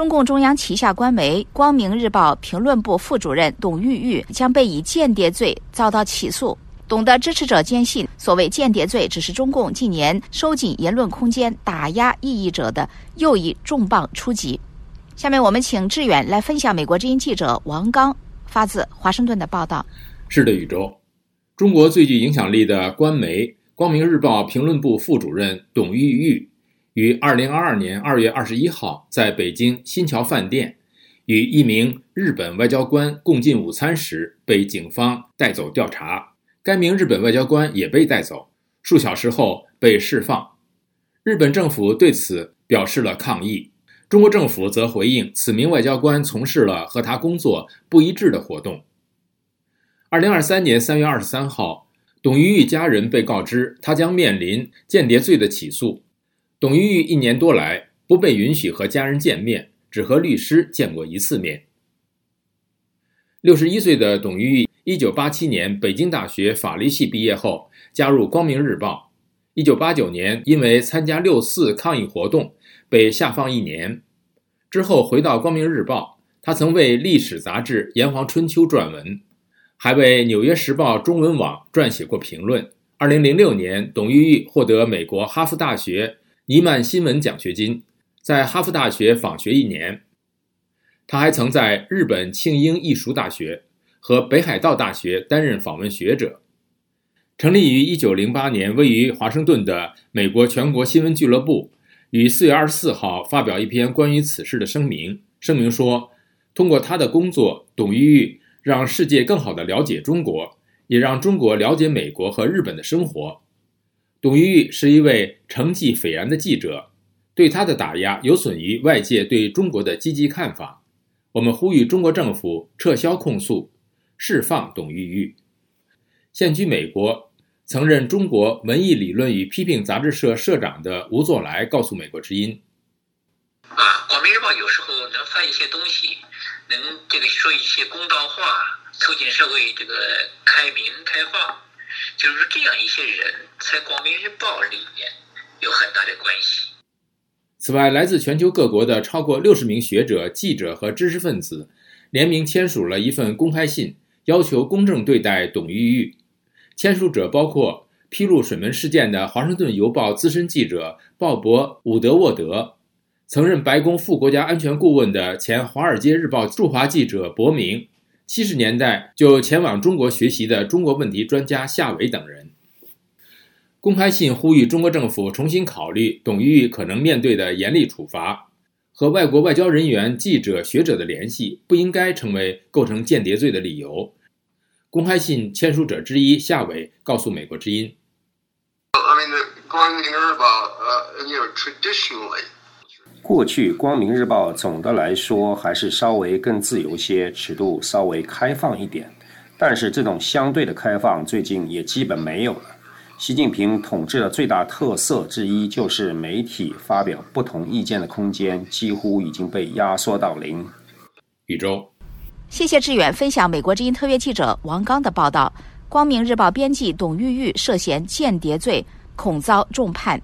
中共中央旗下官媒《光明日报》评论部副主任董玉玉将被以间谍罪遭到起诉。懂得支持者坚信，所谓间谍罪只是中共近年收紧言论空间、打压异议者的又一重磅出击。下面我们请志远来分享美国之音记者王刚发自华盛顿的报道。是的，宇宙，中国最具影响力的官媒《光明日报》评论部副主任董玉玉。于二零二二年二月二十一号在北京新桥饭店，与一名日本外交官共进午餐时，被警方带走调查。该名日本外交官也被带走，数小时后被释放。日本政府对此表示了抗议，中国政府则回应，此名外交官从事了和他工作不一致的活动。二零二三年三月二十三号，董玉玉家人被告知，他将面临间谍罪的起诉。董玉玉一年多来不被允许和家人见面，只和律师见过一次面。六十一岁的董玉玉，一九八七年北京大学法律系毕业后，加入《光明日报》。一九八九年，因为参加六四抗议活动被下放一年，之后回到《光明日报》。他曾为历史杂志《炎黄春秋》撰文，还为《纽约时报》中文网撰写过评论。二零零六年，董玉玉获得美国哈佛大学。尼曼新闻奖学金，在哈佛大学访学一年。他还曾在日本庆应义塾大学和北海道大学担任访问学者。成立于1908年、位于华盛顿的美国全国新闻俱乐部，于4月24号发表一篇关于此事的声明。声明说，通过他的工作，董玉玉让世界更好地了解中国，也让中国了解美国和日本的生活。董玉玉是一位成绩斐然的记者，对他的打压有损于外界对中国的积极看法。我们呼吁中国政府撤销控诉，释放董玉玉。现居美国、曾任中国文艺理论与批评杂志社社长的吴作来告诉美国之音：“啊，《广明日报》有时候能发一些东西，能这个说一些公道话，促进社会这个开明开放。”就是，这样一些人在《光明日报》里面有很大的关系。此外，来自全球各国的超过六十名学者、记者和知识分子联名签署了一份公开信，要求公正对待董玉玉。签署者包括披露水门事件的《华盛顿邮报》资深记者鲍勃·伍德沃德，曾任白宫副国家安全顾问的前《华尔街日报》驻华记者伯明。七十年代就前往中国学习的中国问题专家夏伟等人，公开信呼吁中国政府重新考虑董玉可能面对的严厉处罚，和外国外交人员、记者、学者的联系不应该成为构成间谍罪的理由。公开信签署者之一夏伟告诉美国之音。过去，《光明日报》总的来说还是稍微更自由些，尺度稍微开放一点。但是，这种相对的开放最近也基本没有了。习近平统治的最大特色之一，就是媒体发表不同意见的空间几乎已经被压缩到零。一周，谢谢志远分享美国之音特约记者王刚的报道。《光明日报》编辑董玉玉涉嫌间谍罪，恐遭重判。